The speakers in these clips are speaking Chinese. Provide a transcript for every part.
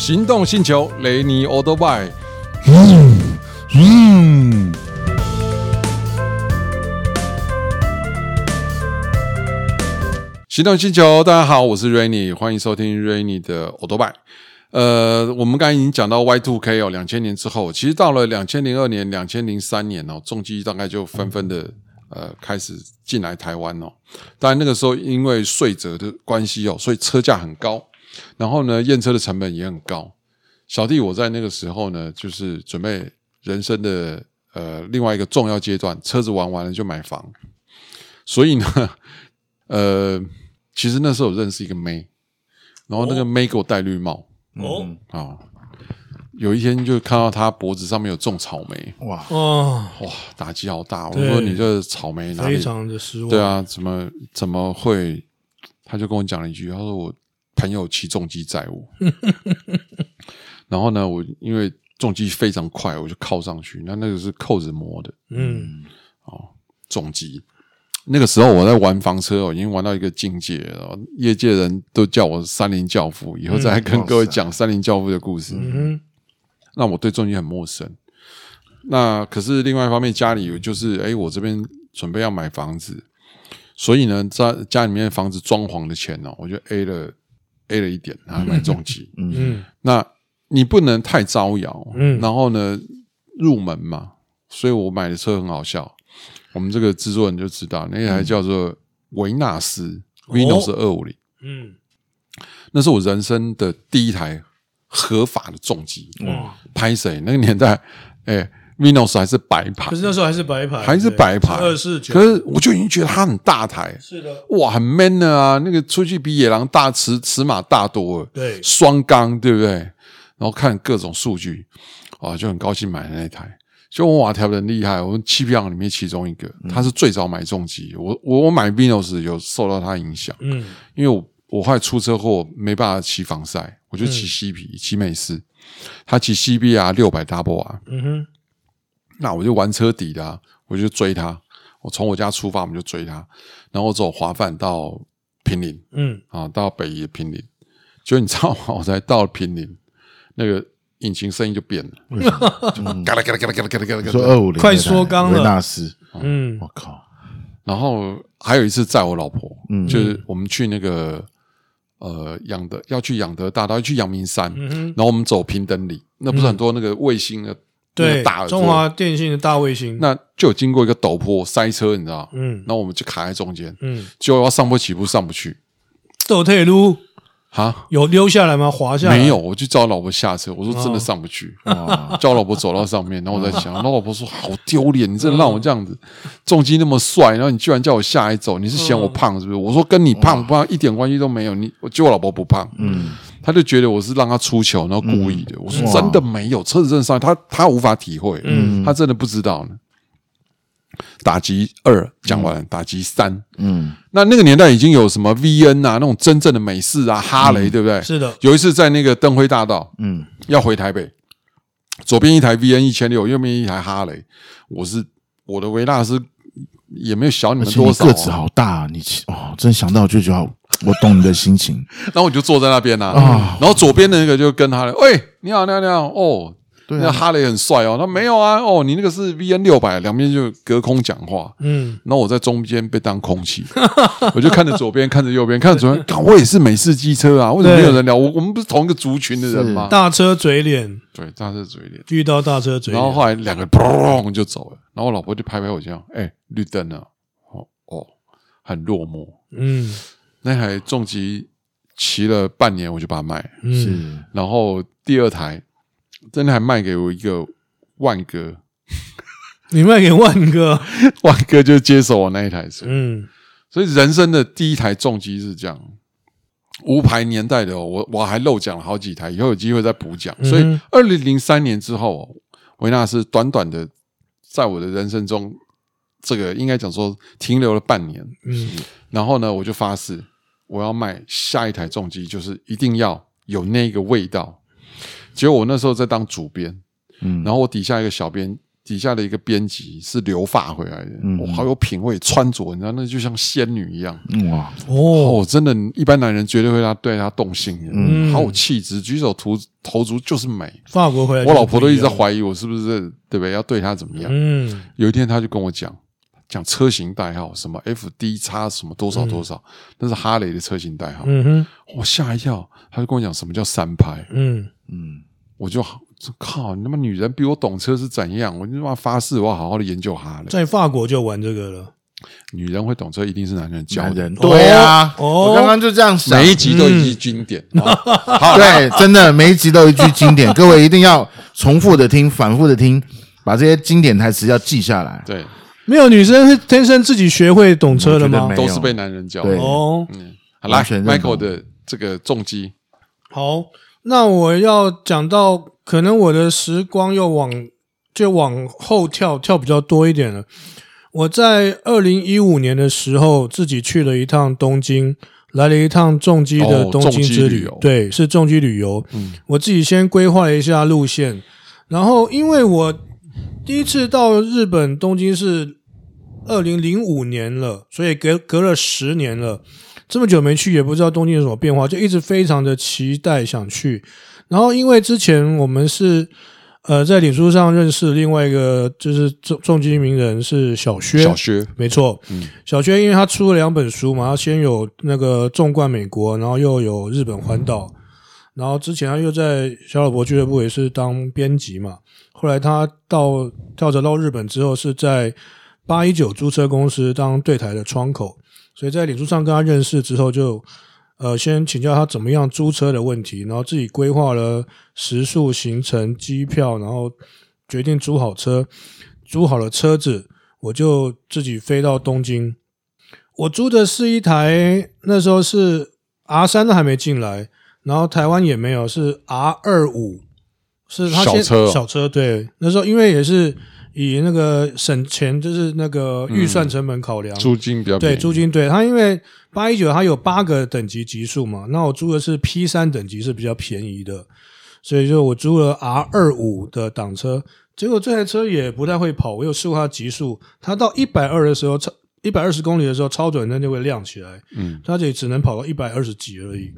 行动星球雷尼欧多拜。嗯嗯，行动星球，大家好，我是 Rainy，欢迎收听 Rainy 的欧多拜。呃，我们刚才已经讲到 Y2K 哦，两千年之后，其实到了两千零二年、两千零三年哦，重机大概就纷纷的呃开始进来台湾哦。当然那个时候因为税则的关系哦，所以车价很高，然后呢验车的成本也很高。小弟我在那个时候呢，就是准备人生的呃另外一个重要阶段，车子玩完了就买房，所以呢，呃，其实那时候我认识一个妹，然后那个妹给我戴绿帽。哦，啊、哦，有一天就看到她脖子上面有种草莓，哇哦，哇，打击好大！我说你这草莓哪里？非常的失望。对啊，怎么怎么会？他就跟我讲了一句，他说我朋友骑重机载我，然后呢，我因为重机非常快，我就靠上去，那那个是扣子磨的，嗯，哦，重机。那个时候我在玩房车，我已经玩到一个境界了。业界人都叫我“三菱教父”，以后再来跟各位讲“三菱教父”的故事。嗯，那我对重机很陌生。那可是另外一方面，家里有就是，哎，我这边准备要买房子，所以呢，在家里面房子装潢的钱呢，我就 A 了 A 了一点，然后买重机。嗯嗯，那你不能太招摇，嗯，然后呢，入门嘛，所以我买的车很好笑。我们这个制作人就知道，那台叫做维纳斯 Vinos 二五零，嗯，那是我人生的第一台合法的重机。哇，拍谁？那个年代，哎，Vinos 还是白牌，可是那时候还是白牌，还是白牌，二四九。可是我就已经觉得它很大台，是的，哇，很 man 的啊！那个出去比野狼大，尺尺码大多了，对，双缸，对不对？然后看各种数据，啊，就很高兴买了那台。就我瓦调的很厉害，我们七匹狼里面其中一个，他是最早买重机。我我我买 Vinos 有受到他影响，嗯，因为我我后来出车祸没办法骑防晒，我就骑西皮骑美式，他骑 CBR 六百 Double 啊嗯哼，那我就玩车底的，啊，我就追他，我从我家出发，我们就追他，然后我走华范到平林，嗯啊，到北宜的坪林，就你知道吗？我才到了坪林，那个。引擎声音就变了，嘎啦嘎啦嘎啦嘎啦嘎啦嘎啦，说二五零快缩缸了，维纳斯，嗯，我靠！然后还有一次载我老婆，嗯，就是我们去那个呃养德，要去养德大道，要去阳明山，嗯哼，然后我们走平等里，那不是很多那个卫星的，对，大中华电信的大卫星，那就有经过一个陡坡塞车，你知道？嗯，然后我们就卡在中间，嗯，结果要上坡起步上不去，倒退路啊，有溜下来吗？滑下来？没有，我就叫我老婆下车。我说真的上不去，哦、叫我老婆走到上面。然后我在想，然后我老婆说好丢脸，你真的让我这样子，重机那么帅，然后你居然叫我下来走，你是嫌我胖是不是？我说跟你胖不胖一点关系都没有。你我就我老婆不胖，嗯，他就觉得我是让他出糗，然后故意的。我说真的没有，车子真的上，他他无法体会，嗯，他真的不知道呢。打击二讲完了，打击三，嗯，那那个年代已经有什么 VN 啊，那种真正的美式啊，哈雷，对不对？是的。有一次在那个灯辉大道，嗯，要回台北，左边一台 VN 一千六，右边一台哈雷。我是我的维纳斯也没有小你们多少，个子好大，你哦，真想到就觉得我懂你的心情。然后我就坐在那边呐，然后左边的那个就跟他了，喂，你好，你好，你好，哦。对啊、那哈雷很帅哦，他没有啊，哦，你那个是 VN 六百，两边就隔空讲话，嗯，然后我在中间被当空气，我就看着左边，看着右边，看着左边，我也是美式机车啊，为什么没有人聊？我我们不是同一个族群的人吗？大车嘴脸，对，大车嘴脸，遇到大车嘴脸，然后后来两个砰就走了，然后我老婆就拍拍我这样，哎，绿灯了，哦哦，很落寞，嗯，那台重机骑了半年，我就把它卖，嗯、是，然后第二台。真的还卖给我一个万哥，你卖给万哥，万哥就接手我那一台车。嗯，所以人生的第一台重机是这样，无牌年代的，我我还漏讲了好几台，以后有机会再补讲。所以二零零三年之后，维纳斯短短的在我的人生中，这个应该讲说停留了半年。嗯，然后呢，我就发誓我要卖下一台重机，就是一定要有那个味道。结果我那时候在当主编，嗯，然后我底下一个小编底下的一个编辑是留发回来的，嗯。我好有品味，穿着你知道那就像仙女一样。哇，哦，哦，真的，一般男人绝对会让对他动心的，嗯。好有气质，举手投投足就是美。法国回来，我老婆都一直在怀疑我是不是对不对，要对她怎么样。嗯，有一天，他就跟我讲讲车型代号，什么 FD 叉什么多少多少，那是哈雷的车型代号。嗯哼，我吓一跳，他就跟我讲什么叫三拍，嗯，嗯，我就好靠，你他妈女人比我懂车是怎样？我就他妈发誓，我要好好的研究哈雷。在法国就玩这个了，女人会懂车，一定是男人教的。对啊，哦我刚刚就这样想，每一集都一句经典。对，真的每一集都一句经典，各位一定要重复的听，反复的听，把这些经典台词要记下来。对，没有女生是天生自己学会懂车的吗？都是被男人教。对。的。哦，嗯，好来完全认同，Michael 的这个重机，好，那我要讲到，可能我的时光又往就往后跳，跳比较多一点了。我在二零一五年的时候，自己去了一趟东京，来了一趟重机的哦东京之旅。对，是重机旅游。嗯。我自己先规划了一下路线，然后因为我第一次到日本东京是二零零五年了，所以隔隔了十年了。这么久没去，也不知道东京有什么变化，就一直非常的期待想去。然后因为之前我们是呃在脸书上认识另外一个就是重重机名人是小薛，小薛，没错，嗯。小薛因为他出了两本书嘛，他先有那个纵贯美国，然后又有日本环岛，然后之前他又在小老婆俱乐部也是当编辑嘛，后来他到跳槽到日本之后是在八一九租车公司当对台的窗口，所以在脸书上跟他认识之后就，呃先请教他怎么样租车的问题，然后自己规划了时速、行程、机票，然后决定租好车，租好了车子。我就自己飞到东京，我租的是一台那时候是 R 三都还没进来，然后台湾也没有，是 R 二五，是小车哦小车对，那时候因为也是以那个省钱，就是那个预算成本考量，租金比较便对租金对它因为八一九它有八个等级级数嘛，那我租的是 P 三等级是比较便宜的，所以就我租了 R 二五的挡车。结果这台车也不太会跑，我有试过它的极速，它到一百二的时候，超一百二十公里的时候，超转灯就会亮起来，嗯，它这里只能跑到一百二十几而已。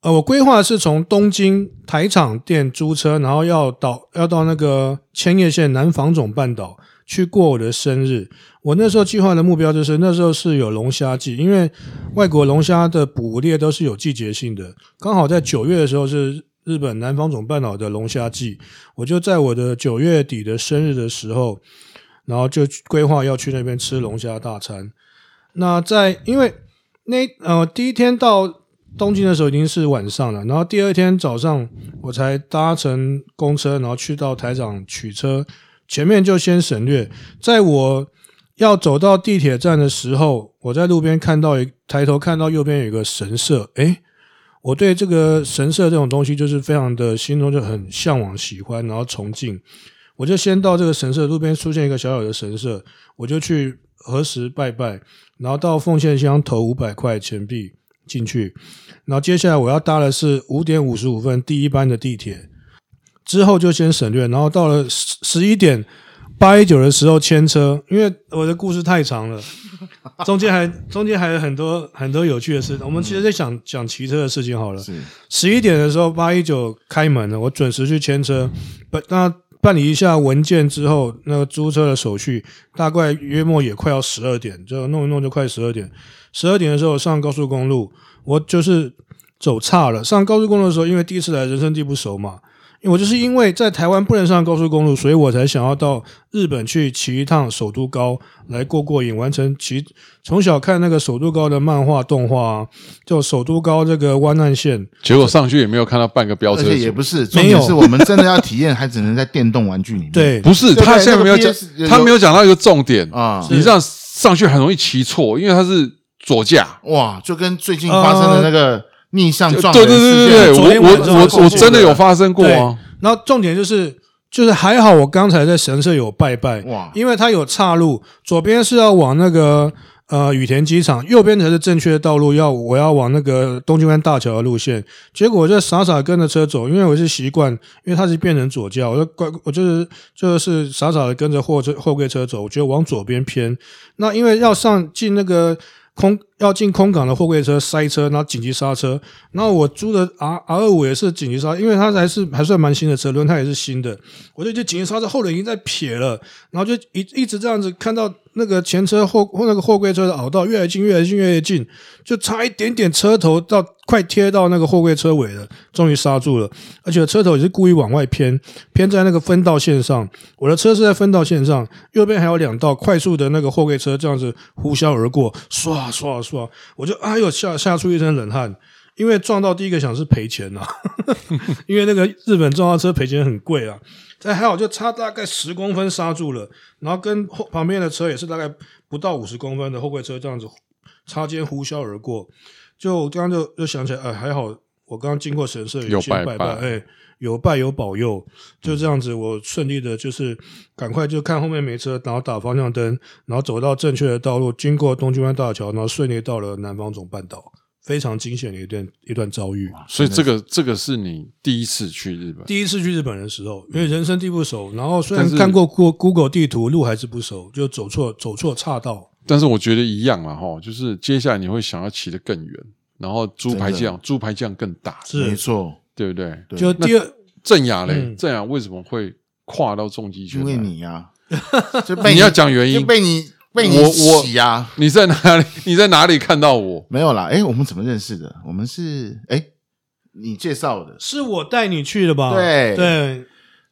呃，我规划是从东京台场店租车，然后要到要到那个千叶县南房总半岛去过我的生日。我那时候计划的目标就是那时候是有龙虾季，因为外国龙虾的捕猎都是有季节性的，刚好在九月的时候是日本南方总半岛的龙虾季，我就在我的九月底的生日的时候，然后就规划要去那边吃龙虾大餐。那在因为那呃第一天到东京的时候已经是晚上了，然后第二天早上我才搭乘公车，然后去到台场取车。前面就先省略，在我要走到地铁站的时候，我在路边看到一抬头看到右边有一个神社，诶，我对这个神社这种东西就是非常的心中就很向往、喜欢，然后崇敬。我就先到这个神社路边出现一个小小的神社，我就去核实拜拜，然后到奉献箱投五百块钱币进去，然后接下来我要搭的是五点五十五分第一班的地铁，之后就先省略，然后到了十十一点八一九的时候牵车，因为我的故事太长了，中间还 中间还有很多很多有趣的事，我们其实在讲讲骑车的事情好了。十一点的时候，八一九开门了，我准时去牵车。不，那办理一下文件之后，那个租车的手续，大概约莫也快要十二点，就弄一弄就快十二点。十二点的时候上高速公路，我就是走岔了。上高速公路的时候，因为第一次来，人生地不熟嘛。因为我就是因为在台湾不能上高速公路，所以我才想要到日本去骑一趟首都高来过过瘾，完成骑从小看那个首都高的漫画动画啊，就首都高这个湾岸线。结果上去也没有看到半个飙车而且也，不是，没有是我们真的要体验，还只能在电动玩具里面。对，不是他现在没有那个讲，他没有讲到一个重点啊你这样上去很容易骑错，因为它是左驾。哇，就跟最近发生的那个逆向撞对人事对对对对，件，昨天我我我真的有发生过啊。然后重点就是，就是还好我刚才在神社有拜拜，哇因为它有岔路，左边是要往那个呃羽田机场，右边才是正确的道路，要我要往那个东京湾大桥的路线。结果我就傻傻跟着车走，因为我是习惯，因为它是变成左驾，我就怪我就是就是傻傻的跟着货车货柜车走，我觉得往左边偏。那因为要上进那个。空要进空港的货柜车塞车，然后紧急刹车。然后我租的 R R 二五也是紧急刹，因为它还是还算蛮新的车，轮胎也是新的。我就就紧急刹车，后轮已经在撇了，然后就一一直这样子看到。那个前车后后那个货柜车的凹道越来越近，越来越近，越来越近，就差一点点车头到快贴到那个货柜车尾了，终于刹住了。而且车头也是故意往外偏，偏在那个分道线上。我的车是在分道线上，右边还有两道快速的那个货柜车这样子呼啸而过，唰唰唰，我就哎呦吓吓出一身冷汗，因为撞到第一个想是赔钱呐、因为那个日本撞到车赔钱很贵啊。但还好，就差大概十公分刹住了，然后跟后旁边的车也是大概不到五十公分的后柜车这样子擦肩呼啸而过。就刚刚就就想起来，哎，还好我刚刚经过神社有拜拜，哎，有拜有保佑，就这样子我顺利的，就是赶快就看后面没车，然后打方向灯，然后走到正确的道路，经过东京湾大桥，然后顺利到了南方总半岛。非常惊险的一段一段遭遇，所以这个这个是你第一次去日本，第一次去日本的时候，因为人生地不熟，然后虽然看过过 Google 地图，路还是不熟，就走错走错岔道。但是我觉得一样了哈，就是接下来你会想要骑得更远，然后猪排酱猪排酱更大，是。没错，对不对？对。就第二正雅嘞，正雅为什么会跨到重机圈？因为你呀、啊，就被你，你要讲原因，被你。被你洗啊！你在哪里？你在哪里看到我？没有啦。哎，我们怎么认识的？我们是哎，你介绍的，是我带你去的吧？对对。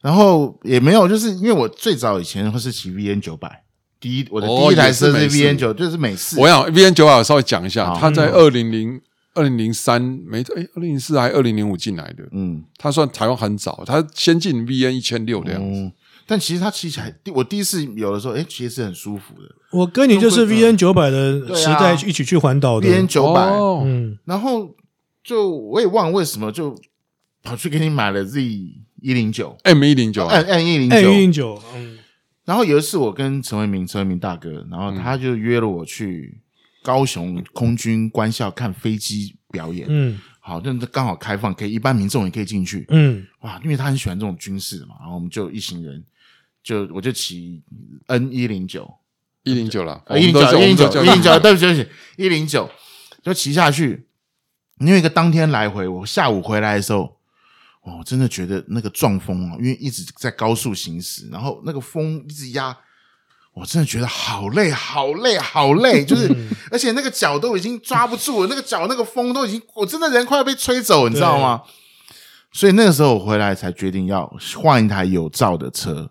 然后也没有，就是因为我最早以前会是骑 VN 九百，第一我的第一台车是 VN 九，就是美式。我想 VN 九百，我稍微讲一下，他在二零零二零零三没哎，二零零四还二零零五进来的。嗯，他算台湾很早，他先进 VN 一千六的样子。但其实它骑起来，我第一次有的时候，哎，其实是很舒服的。我跟你就是 VN 九百的时代一起去环岛的。VN 九百，嗯，然后就我也忘了为什么就跑去给你买了 Z 一零九。M 一零九。M M 一零九。M 一零九，嗯。然后有一次我跟陈为民陈为民大哥，然后他就约了我去高雄空军官校看飞机表演，嗯，好，那这刚好开放，可以一般民众也可以进去，嗯，哇，因为他很喜欢这种军事嘛，然后我们就一行人。就我就骑 N 一零九一零九了，一零九一零九一零九，对不起对不起，一零九就骑下去。因为一个当天来回，我下午回来的时候，我真的觉得那个撞风啊，因为一直在高速行驶，然后那个风一直压，我真的觉得好累，好累，好累。就是 而且那个脚都已经抓不住了，那个脚那个风都已经，我真的人快要被吹走，你知道吗？所以那个时候我回来才决定要换一台有照的车。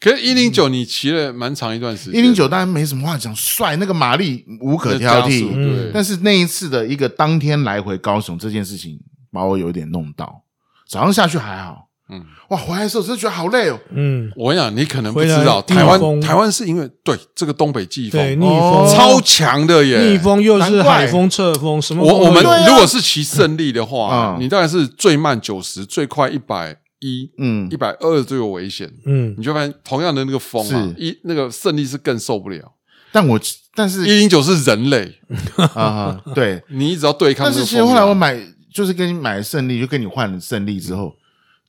可是，一零九你骑了蛮长一段时间。一零九当然没什么话讲，帅，那个马力无可挑剔。对、但是那一次的一个当天来回高雄这件事情，把我有点弄到。早上下去还好，嗯，哇，回来的时候真的觉得好累哦。嗯，我跟你讲，你可能不知道，台湾台湾是因为对这个东北季风，逆风超强的耶，逆风又是海风、侧风，什么？我我们如果是骑胜利的话，你当然是最慢九十，最快一百。一嗯，一百二最有危险，嗯，你就发现同样的那个风啊，一那个胜利是更受不了。但我但是一零九是人类 啊，对 你一直要对抗。但是其实后来我买就是跟你买胜利，就跟你换了胜利之后，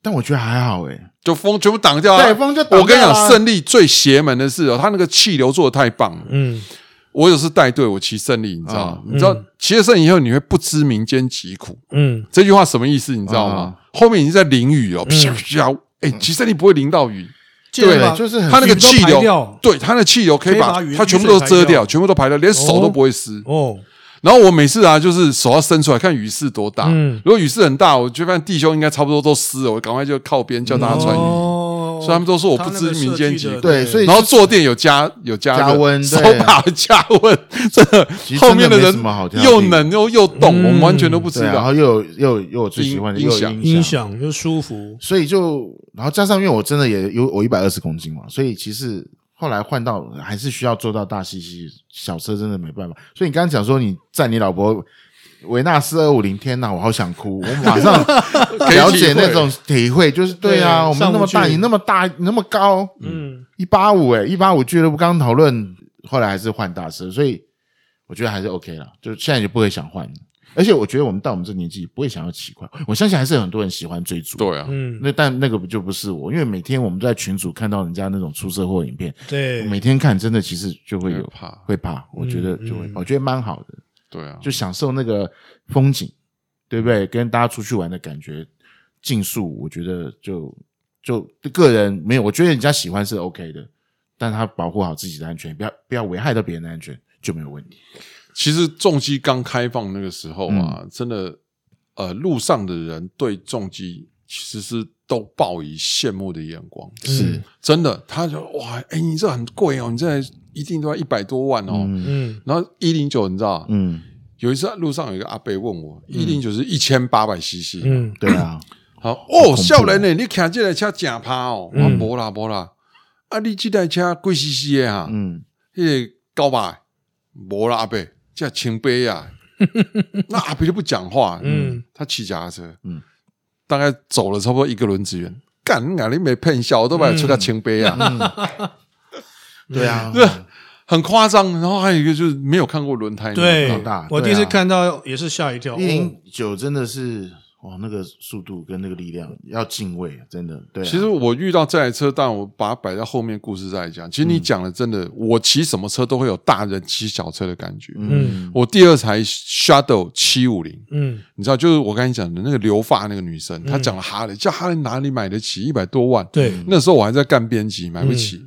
但我觉得还好诶，就风全部挡掉了。对，风就。我跟你讲，胜利最邪门的是哦，他那个气流做的太棒了。嗯，我有时带队，我骑胜利，你知道？你知道骑了胜利以后，你会不知民间疾苦。嗯，这句话什么意思？你知道吗？后面已经在淋雨哦，啪啪！哎，其实你不会淋到雨，对，就是它那个气流，对，它那气流可以把它全部都遮掉，全部都排掉，连手都不会湿哦。然后我每次啊，就是手要伸出来看雨势多大，如果雨势很大，我就发现弟兄应该差不多都湿了，我赶快就靠边叫大家穿雨。所以他们都说我不知民间疾苦，对，所以然后坐垫有加有加加温，手把 加温，真的后面的人又冷又又冻，我们完全都不知道。然后又有又又我最喜欢的音响，音响又舒服，所以就然后加上因为我真的也有我一百二十公斤嘛，所以其实后来换到还是需要坐到大西西小车，真的没办法。所以你刚刚讲说你载你老婆。维纳斯二五零，天哪，我好想哭！我马上了解那种体会，就是对啊，我们那么大，你那么大，你那么高，嗯，一八五，哎一八五俱乐部刚刚讨论，后来还是换大师，所以我觉得还是 OK 了，就现在就不会想换。而且我觉得我们到我们这年纪不会想要奇怪，我相信还是有很多人喜欢追逐。对啊，嗯，那但那个就不是我，因为每天我们在群组看到人家那种出车祸影片，对，每天看真的其实就会有怕会怕。我觉得就会，嗯我觉得蛮好的，对啊，就享受那个风景，对不对？跟大家出去玩的感觉，竞速，我觉得就就个人没有，我觉得人家喜欢是 OK 的，但他保护好自己的安全，不要不要危害到别人的安全就没有问题。其实重机刚开放那个时候啊，嗯真的，呃，路上的人对重机其实是都报以羡慕的眼光，是，真的。他就哇，哎，你这很贵哦，你这一定都要一百多万哦。嗯。嗯。然后一零九，你知道，嗯，有一次路上有一个阿伯问我，一零九是一千八百 CC，嗯。对啊，好哦，怖。少年呢，你开这台车真趴哦，我嗯。说无啦无啦，啊，你这台车贵 CC 的哈？嗯，迄个高吧，无啦阿伯，这清杯啊，那阿伯就不讲话，嗯，他骑脚踏车，嗯大概走了差不多一个轮子远，干，你啊，你没骗笑，我都把你吹到清杯啊，对啊，对。很夸张。然后还有一个就是没有看过轮胎，对我第一次看到也是吓一跳，一哦零九真的是哇，那个速度跟那个力量要敬畏，真的。对啊，其实我遇到这台车，但我把它摆在后面故事再讲。其实你讲的真的，我骑什么车都会有大人骑小车的感觉。嗯我第二台 Shadow 七五零，嗯你知道，就是我刚才讲的那个留发那个女生，她讲了哈雷，叫哈雷哪里买得起一百多万？对，那时候我还在干编辑，买不起。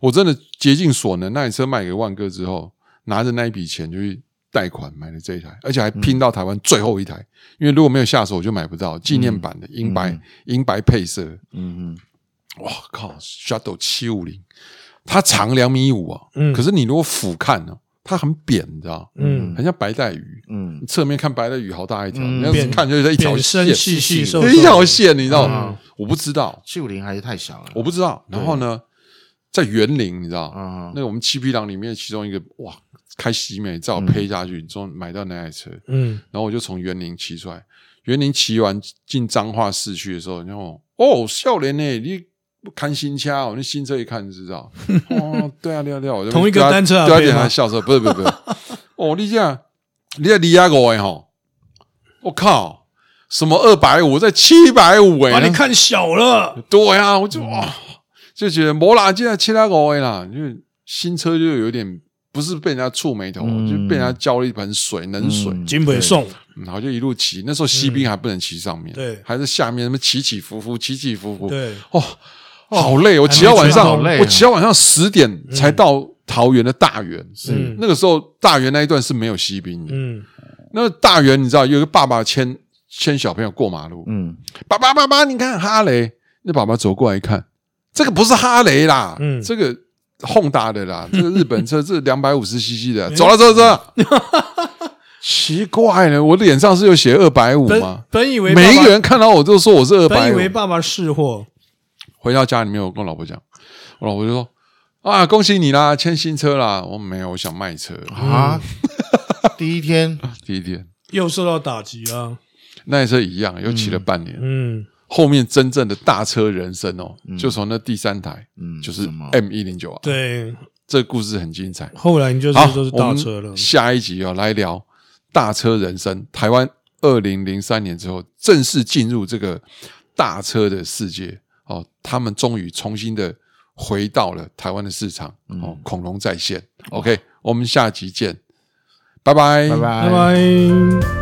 我真的竭尽所能，那台车卖给万哥之后，拿着那一笔钱就去贷款买了这一台，而且还拼到台湾最后一台，因为如果没有下手我就买不到纪念版的银白银白配色。嗯嗯哇靠，Shadow 七五零，它长两米五啊，嗯可是你如果俯瞰呢，它很扁，你知道，嗯很像白带鱼。嗯侧面看白带鱼好大一条，嗯你要是看就是一条线，细细一条线，你知道嗯吗？我不知道，七五零还是太小了。我不知道。然后呢，在园林，你知道，啊那个我们七匹狼里面其中一个哇，开喜美照配下去，终于买到那台车。嗯。然后我就从园林骑出来，园林骑完进彰化市区的时候，然后哦，少年呢，你看新车哦，你新车一看就知道。哦，对啊，对啊，对啊，我就同一个单车啊对啊点配吗他笑说，不是不是不是，哦，你这样，你在离亚国哎吼，我靠，什么二百五，在七百五哎，把你看小了，对啊，我就哇，就觉得没啦，现在七百五的啦，因为新车就有点不是被人家触霉头，嗯。就被人家浇了一盆水，冷水。嗯金北送，然后就一路骑，那时候西兵还不能骑上面，对。还是下面什么起起伏伏，起起伏伏，对，哦，好累，我骑到晚上，好累啊。我骑到晚上十点才到桃园的大园，嗯那个时候大园那一段是没有西兵的，嗯。那大园你知道有一个爸爸牵牵小朋友过马路，嗯。爸爸爸爸，你看哈雷，那爸爸走过来一看，这个不是哈雷啦，嗯这个 Honda 的啦，这个日本车，这两百五十 CC 的，走了走了走了。奇怪了，我的脸上是有写二百五本吗？本以为爸爸每一个人看到我都说我是二百本以。为爸爸是货，回到家里面，我跟我老婆讲，我老婆就说：“啊，恭喜你啦，签新车啦！”我没有，我想卖车。啊，第一天第一天又受到打击啊，那台车一样，又骑了半年。嗯后面真正的大车人生哦，就从那第三台，嗯就是 M 一零九啊。，对，这个故事很精彩。后来你就是好，都是大车了，下一集哦，来聊大车人生。台湾二零零三年之后正式进入这个大车的世界哦，他们终于重新的回到了台湾的市场哦，恐龙再现。OK，我们下集见，拜拜，拜拜拜拜。